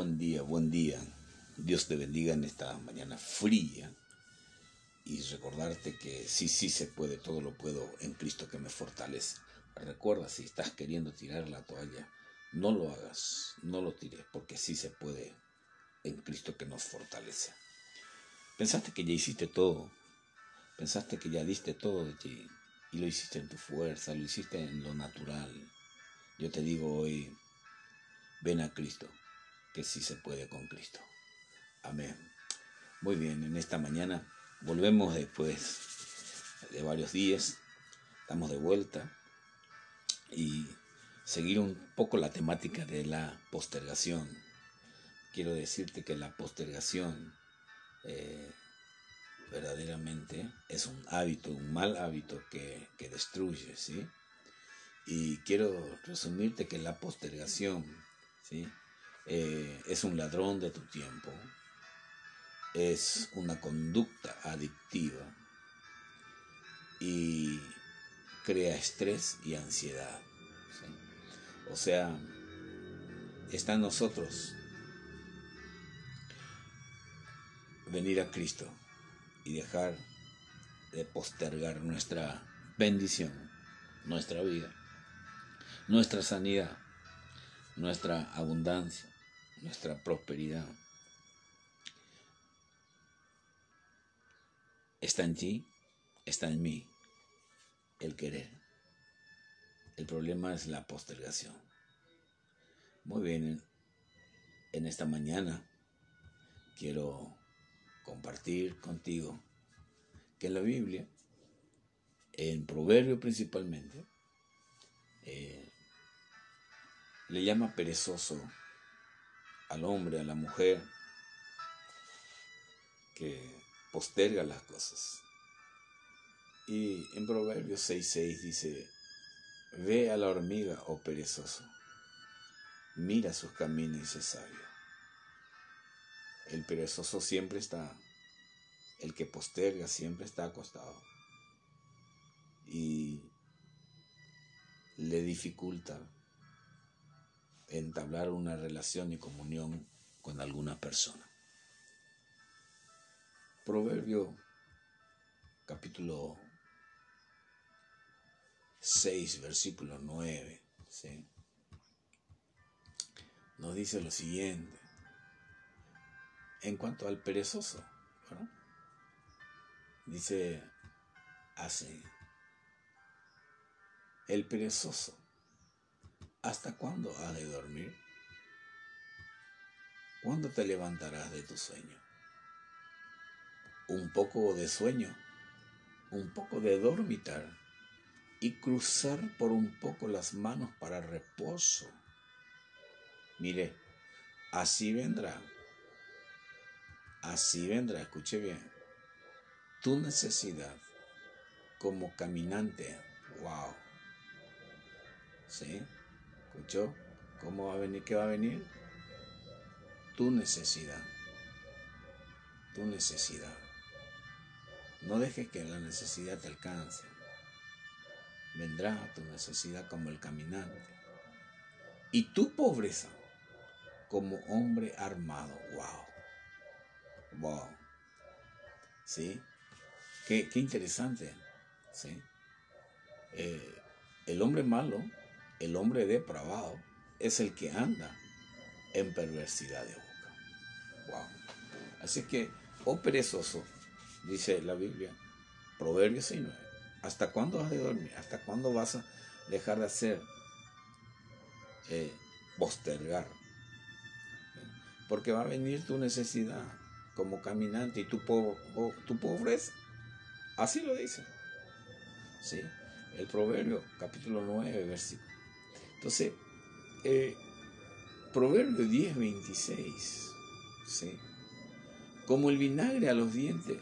buen día, buen día. Dios te bendiga en esta mañana fría y recordarte que sí, sí se puede, todo lo puedo en Cristo que me fortalece. Recuerda, si estás queriendo tirar la toalla, no lo hagas, no lo tires, porque sí se puede en Cristo que nos fortalece. Pensaste que ya hiciste todo, pensaste que ya diste todo de ti y lo hiciste en tu fuerza, lo hiciste en lo natural. Yo te digo hoy, ven a Cristo, que sí se puede con Cristo. Amén. Muy bien, en esta mañana volvemos después de varios días, estamos de vuelta y seguir un poco la temática de la postergación. Quiero decirte que la postergación eh, verdaderamente es un hábito, un mal hábito que, que destruye, ¿sí? Y quiero resumirte que la postergación, ¿sí? Eh, es un ladrón de tu tiempo, es una conducta adictiva y crea estrés y ansiedad. O sea, está en nosotros venir a Cristo y dejar de postergar nuestra bendición, nuestra vida, nuestra sanidad, nuestra abundancia, nuestra prosperidad. Está en ti, está en mí el querer. El problema es la postergación. Muy bien, en esta mañana quiero compartir contigo que en la Biblia, en Proverbio principalmente, eh, le llama perezoso al hombre, a la mujer, que posterga las cosas. Y en Proverbios 6.6 dice, ve a la hormiga, oh perezoso, mira sus caminos y sé sabio. El perezoso siempre está, el que posterga siempre está acostado. Y le dificulta entablar una relación y comunión con alguna persona. Proverbio capítulo 6, versículo 9, nos dice lo siguiente. En cuanto al perezoso, dice así, el perezoso ¿Hasta cuándo has de dormir? ¿Cuándo te levantarás de tu sueño? Un poco de sueño, un poco de dormitar y cruzar por un poco las manos para reposo. Mire, así vendrá, así vendrá, escuche bien, tu necesidad como caminante. Wow. ¿Sí? ¿Escuchó? ¿Cómo va a venir? ¿Qué va a venir? Tu necesidad. Tu necesidad. No dejes que la necesidad te alcance. Vendrá tu necesidad como el caminante. Y tu pobreza como hombre armado. Wow. Wow. ¿Sí? Qué, interesante. ¿Sí? Eh, el hombre malo el hombre depravado es el que anda en perversidad de boca. Wow. Así que, oh perezoso, dice la Biblia, Proverbios 6, ¿hasta cuándo vas de dormir? ¿Hasta cuándo vas a dejar de hacer? Eh, postergar. Porque va a venir tu necesidad como caminante y tu, tu pobreza. Así lo dice. ¿Sí? El Proverbio, capítulo 9, versículo entonces, eh, Proverbio 10, 26, ¿sí? Como el vinagre a los dientes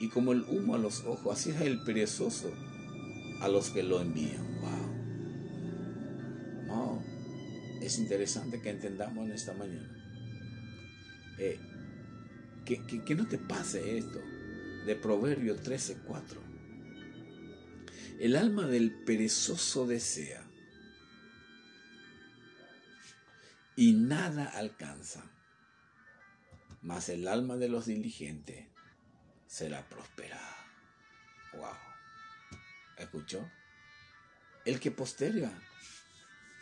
y como el humo a los ojos, así es el perezoso a los que lo envían. Wow. wow. Es interesante que entendamos en esta mañana. Eh, que, que, no te pase esto de Proverbio 13, 4. El alma del perezoso desea y nada alcanza. mas el alma de los diligentes será prosperada. Wow. ¿Escuchó? El que posterga,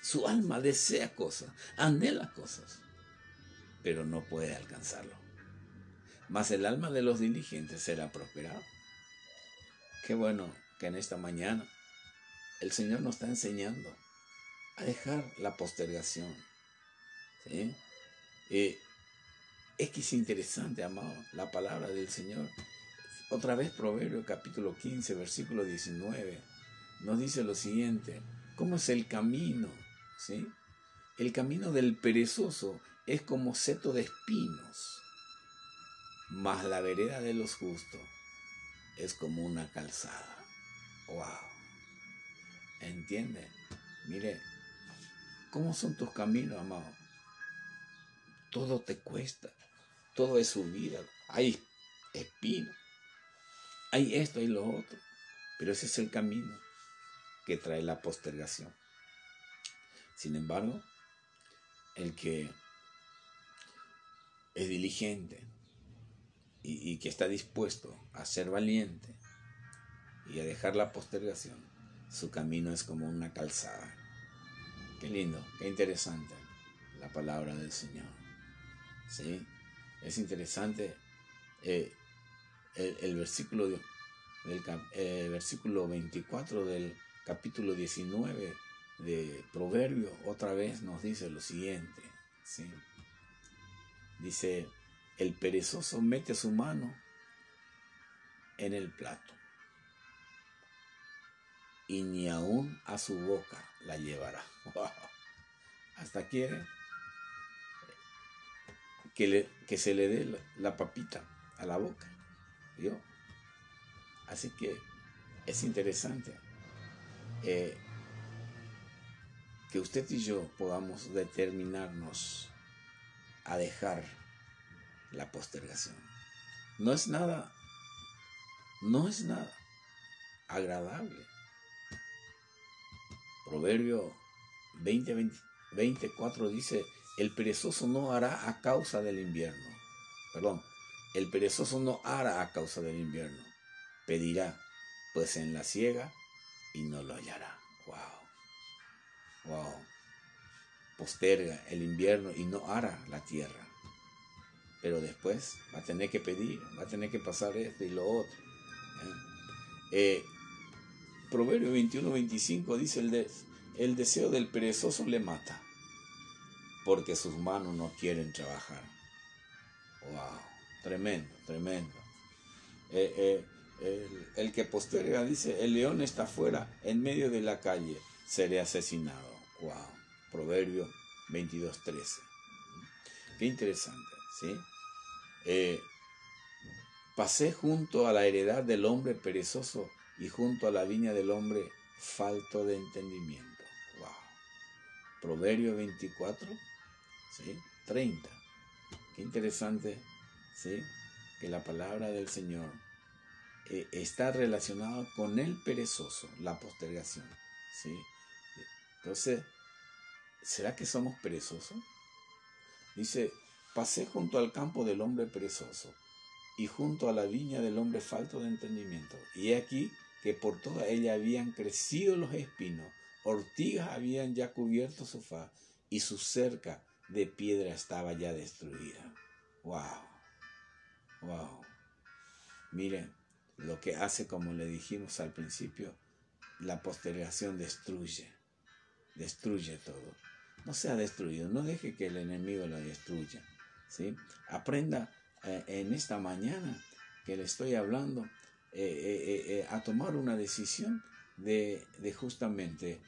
su alma desea cosas, anhela cosas, pero no puede alcanzarlo. Mas el alma de los diligentes será prosperada. Qué bueno que en esta mañana el Señor nos está enseñando a dejar la postergación. ¿Sí? Eh, es que es interesante, amado, la palabra del Señor. Otra vez Proverbio capítulo 15, versículo 19, nos dice lo siguiente, ¿cómo es el camino? ¿Sí? El camino del perezoso es como seto de espinos, mas la vereda de los justos es como una calzada. ¡Wow! ¿Entiende? Mire, ¿cómo son tus caminos, amado? Todo te cuesta, todo es subida, hay espinos, hay esto y lo otro, pero ese es el camino que trae la postergación. Sin embargo, el que es diligente y, y, que está dispuesto a ser valiente y a dejar la postergación, su camino es como una calzada. Qué lindo, qué interesante la palabra del Señor. ¿Sí? Es interesante eh, el, versículo, del, eh, versículo 24 del capítulo 19 de Proverbio, otra vez nos dice lo siguiente. ¿sí? Dice, el perezoso mete su mano en el plato y ni aún a su boca la llevará. Hasta quiere que, se le dé la, papita a la boca. ¿Vio? Así que es interesante eh, que usted y yo podamos determinarnos a dejar la postergación. No es nada, no es nada agradable Proverbio 20, 24 dice, el perezoso no hará a causa del invierno. Perdón, el perezoso no hará a causa del invierno. Pedirá, pues en la ciega, y no lo hallará. Wow. Wow. Posterga el invierno y no hará la tierra. Pero después va a tener que pedir, va a tener que pasar esto y lo otro. ¿eh? Eh, Proverbio 21, 25 dice el, de, el deseo del perezoso le mata, porque sus manos no quieren trabajar. ¡Wow! Tremendo, tremendo. Eh, eh, el, que posterga dice, el león está fuera, en medio de la calle, seré asesinado. ¡Wow! Proverbio 22, 13. Qué interesante, ¿sí? Eh, pasé junto a la heredad del hombre perezoso y junto a la viña del hombre falto de entendimiento. Proverbio 24, ¿sí? 30. Qué interesante, ¿sí? Que la palabra del Señor eh, está relacionada con el perezoso, la postergación, ¿sí? Entonces, ¿será que somos perezosos? Dice, pasé junto al campo del hombre perezoso y junto a la viña del hombre falto de entendimiento. Y aquí que por toda ella habían crecido los espinos, ortigas habían ya cubierto su faz y su cerca de piedra estaba ya destruida. ¡Wow! ¡Wow! Miren, lo que hace, como le dijimos al principio, la postergación destruye, destruye todo. No sea destruido, no deje que el enemigo lo destruya. ¿sí? Aprenda eh, en esta mañana que le estoy hablando eh, eh, a tomar una decisión de, justamente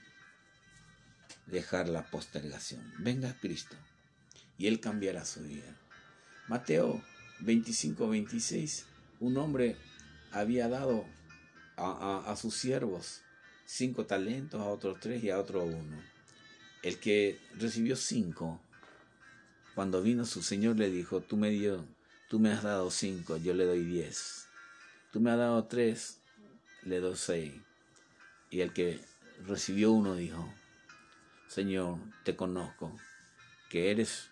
dejar la postergación. Venga Cristo y Él cambiará su vida. Mateo 25, 26, un hombre había dado a, a, sus siervos cinco talentos, a otros tres y a otro uno. El que recibió cinco, cuando vino su señor le dijo, tú me dio, tú me has dado cinco, yo le doy diez. Tú me has dado tres, le doy seis. Y el que recibió uno dijo, Señor, te conozco, que eres,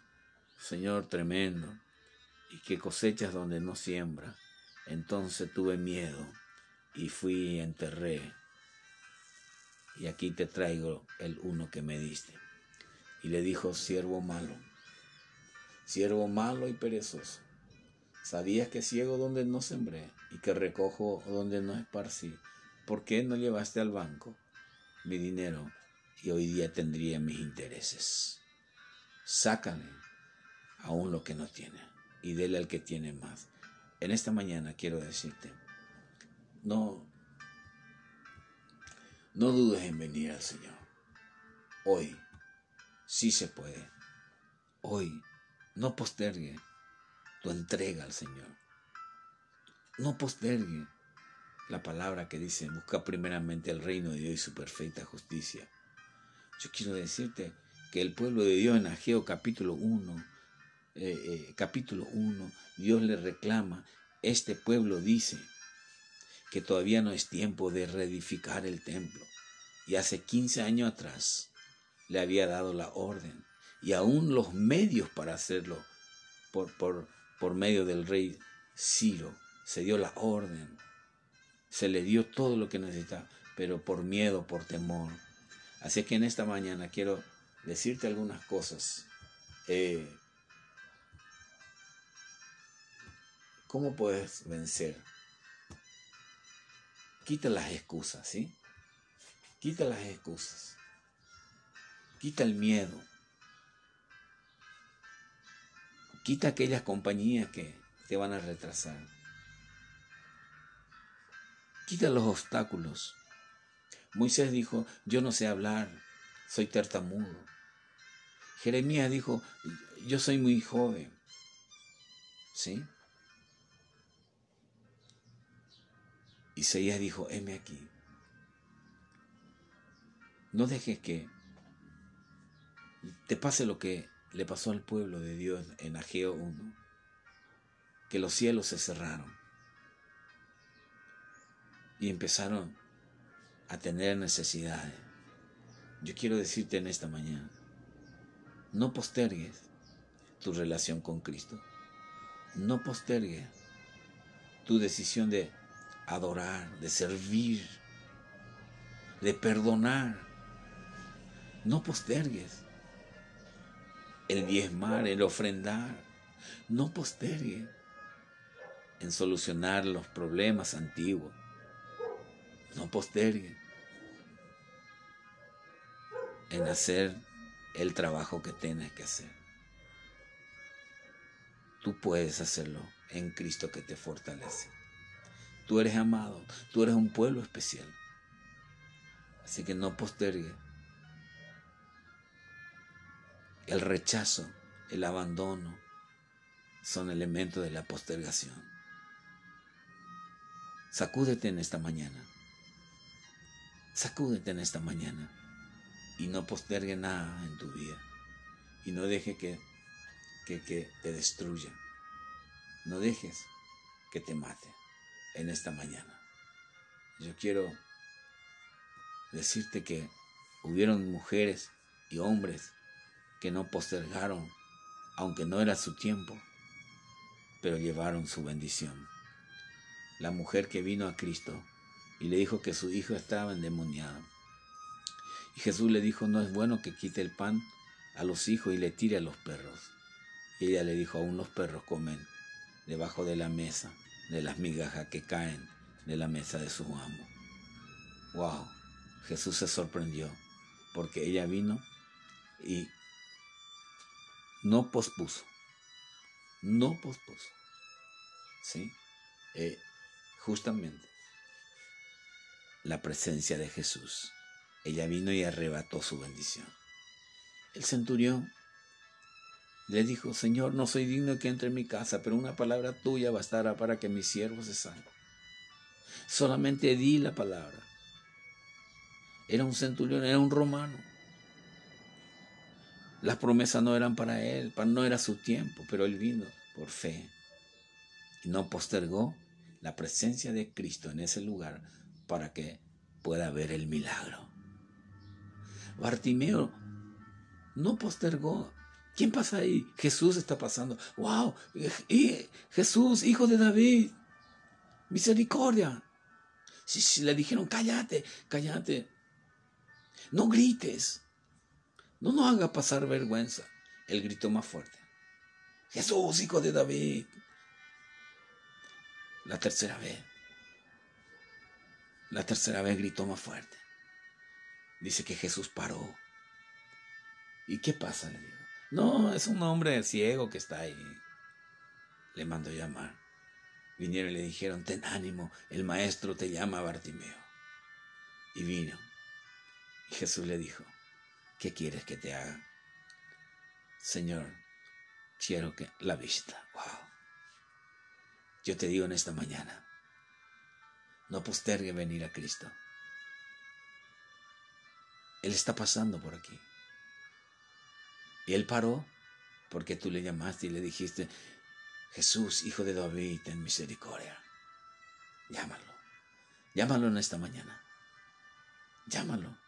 Señor, tremendo, y que cosechas donde no siembra. Entonces tuve miedo y fui y enterré. Y aquí te traigo el uno que me diste. Y le dijo, siervo malo, siervo malo y perezoso. Sabías que ciego donde no sembré y que recojo donde no esparcí. ¿Por qué no llevaste al banco mi dinero y hoy día tendría mis intereses? Sácale aún lo que no tiene y dele al que tiene más. En esta mañana quiero decirte, no, no dudes en venir al Señor. Hoy sí se puede. Hoy no postergue tu entrega al Señor. No postergue la palabra que dice, busca primeramente el reino de Dios y su perfecta justicia. Yo quiero decirte que el pueblo de Dios en Ageo capítulo 1 eh, eh, capítulo 1, Dios le reclama, este pueblo dice que todavía no es tiempo de reedificar el templo. Y hace 15 años atrás le había dado la orden y aún los medios para hacerlo por, por, por medio del rey Ciro. Se dio la orden, se le dio todo lo que necesitaba, pero por miedo, por temor. Así que en esta mañana quiero decirte algunas cosas. Eh, ¿Cómo puedes vencer? Quita las excusas, ¿sí? Quita las excusas. Quita el miedo. Quita aquellas compañías que te van a retrasar. Quita los obstáculos. Moisés dijo, yo no sé hablar, soy tartamudo. Jeremías dijo, yo soy muy joven. ¿Sí? Isaías dijo, heme aquí. No dejes que te pase lo que le pasó al pueblo de Dios en Ageo 1, que los cielos se cerraron y empezaron a tener necesidades. Yo quiero decirte en esta mañana, no postergues tu relación con Cristo. No postergues tu decisión de adorar, de servir, de perdonar. No postergues el diezmar, el ofrendar. No postergues en solucionar los problemas antiguos. No postergues en hacer el trabajo que tienes que hacer. Tú puedes hacerlo en Cristo que te fortalece. Tú eres amado, tú eres un pueblo especial. Así que no postergue. El rechazo, el abandono son elementos de la postergación. Sacúdete en esta mañana. Sacúdete en esta mañana y no postergue nada en tu vida. Y no deje que, que, que te destruya. No dejes que te mate en esta mañana. Yo quiero decirte que hubieron mujeres y hombres que no postergaron, aunque no era su tiempo, pero llevaron su bendición. La mujer que vino a Cristo y le dijo que su hijo estaba endemoniado. Y Jesús le dijo, no es bueno que quite el pan a los hijos y le tire a los perros. Y ella le dijo, aún los perros comen debajo de la mesa de las migajas que caen de la mesa de su amo. Wow, Jesús se sorprendió porque ella vino y no pospuso, no pospuso, ¿sí? Eh, justamente la presencia de Jesús. Ella vino y arrebató su bendición. El centurión le dijo, Señor, no soy digno que entre en mi casa, pero una palabra tuya bastará para que mi siervo se salve. Solamente di la palabra. Era un centurión, era un romano. Las promesas no eran para él, no era su tiempo, pero él vino por fe. Y no postergó la presencia de Cristo en ese lugar para que pueda ver el milagro. Bartimeo no postergó ¿Quién pasa ahí? Jesús está pasando. ¡Wow! Jesús, hijo de David. Misericordia. Sí, le dijeron, cállate, cállate. No grites. No nos haga pasar vergüenza. Él gritó más fuerte. Jesús, hijo de David. La tercera vez. La tercera vez gritó más fuerte. Dice que Jesús paró. ¿Y qué pasa? Le digo. No, es un hombre ciego que está ahí. Le mandó llamar. Vinieron y le dijeron, ten ánimo, el maestro te llama Bartimeo. Y vino. Y Jesús le dijo, ¿qué quieres que te haga? Señor, quiero que la vista. Wow. Yo te digo en esta mañana, no postergue venir a Cristo. Él está pasando por aquí. Y él paró porque tú le llamaste y le dijiste, Jesús, hijo de David, ten misericordia. Llámalo. Llámalo en esta mañana. Llámalo.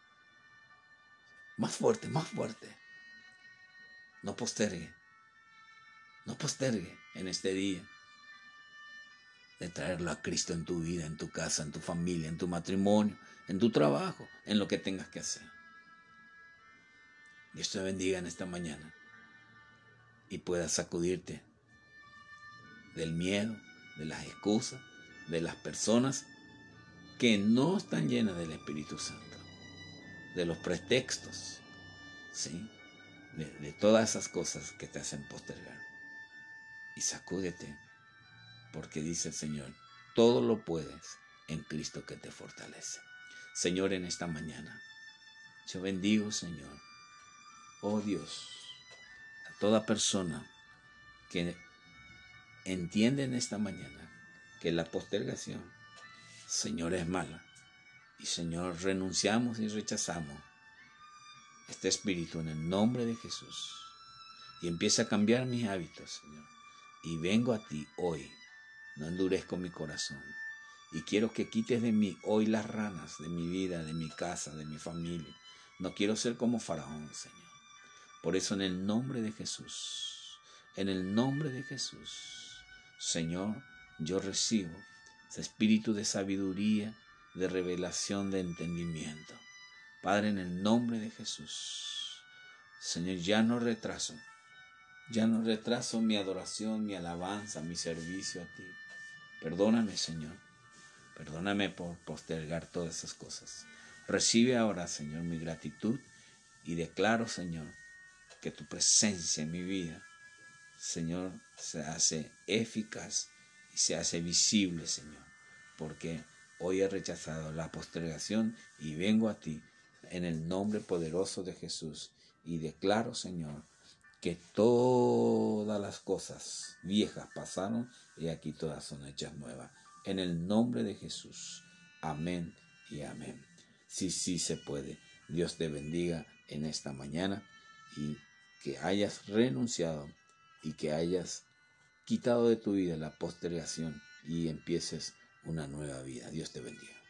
Más fuerte, más fuerte. No postergue. No postergue en este día de traerlo a Cristo en tu vida, en tu casa, en tu familia, en tu matrimonio, en tu trabajo, en lo que tengas que hacer. Dios te bendiga en esta mañana y puedas sacudirte del miedo, de las excusas, de las personas que no están llenas del Espíritu Santo, de los pretextos, ¿sí? de, de todas esas cosas que te hacen postergar. Y sacúdete, porque dice el Señor, todo lo puedes en Cristo que te fortalece. Señor, en esta mañana, yo bendigo, Señor, oh Dios, a toda persona que entiende en esta mañana que la postergación, Señor, es mala. Y Señor, renunciamos y rechazamos este espíritu en el nombre de Jesús. Y empieza a cambiar mis hábitos, Señor. Y vengo a ti hoy. No endurezco mi corazón. Y quiero que quites de mí hoy las ranas de mi vida, de mi casa, de mi familia. No quiero ser como Faraón, Señor. Por eso en el nombre de Jesús, en el nombre de Jesús, Señor, yo recibo ese espíritu de sabiduría, de revelación, de entendimiento. Padre, en el nombre de Jesús, Señor, ya no retraso, ya no retraso mi adoración, mi alabanza, mi servicio a ti. Perdóname, Señor, perdóname por postergar todas esas cosas. Recibe ahora, Señor, mi gratitud y declaro, Señor, que tu presencia en mi vida, Señor, se hace eficaz y se hace visible, Señor, porque hoy he rechazado la postergación y vengo a ti en el nombre poderoso de Jesús y declaro, Señor, que todas las cosas viejas pasaron y aquí todas son hechas nuevas. En el nombre de Jesús. Amén y amén. Sí, sí se puede. Dios te bendiga en esta mañana y que hayas renunciado y que hayas quitado de tu vida la postergación y empieces una nueva vida. Dios te bendiga.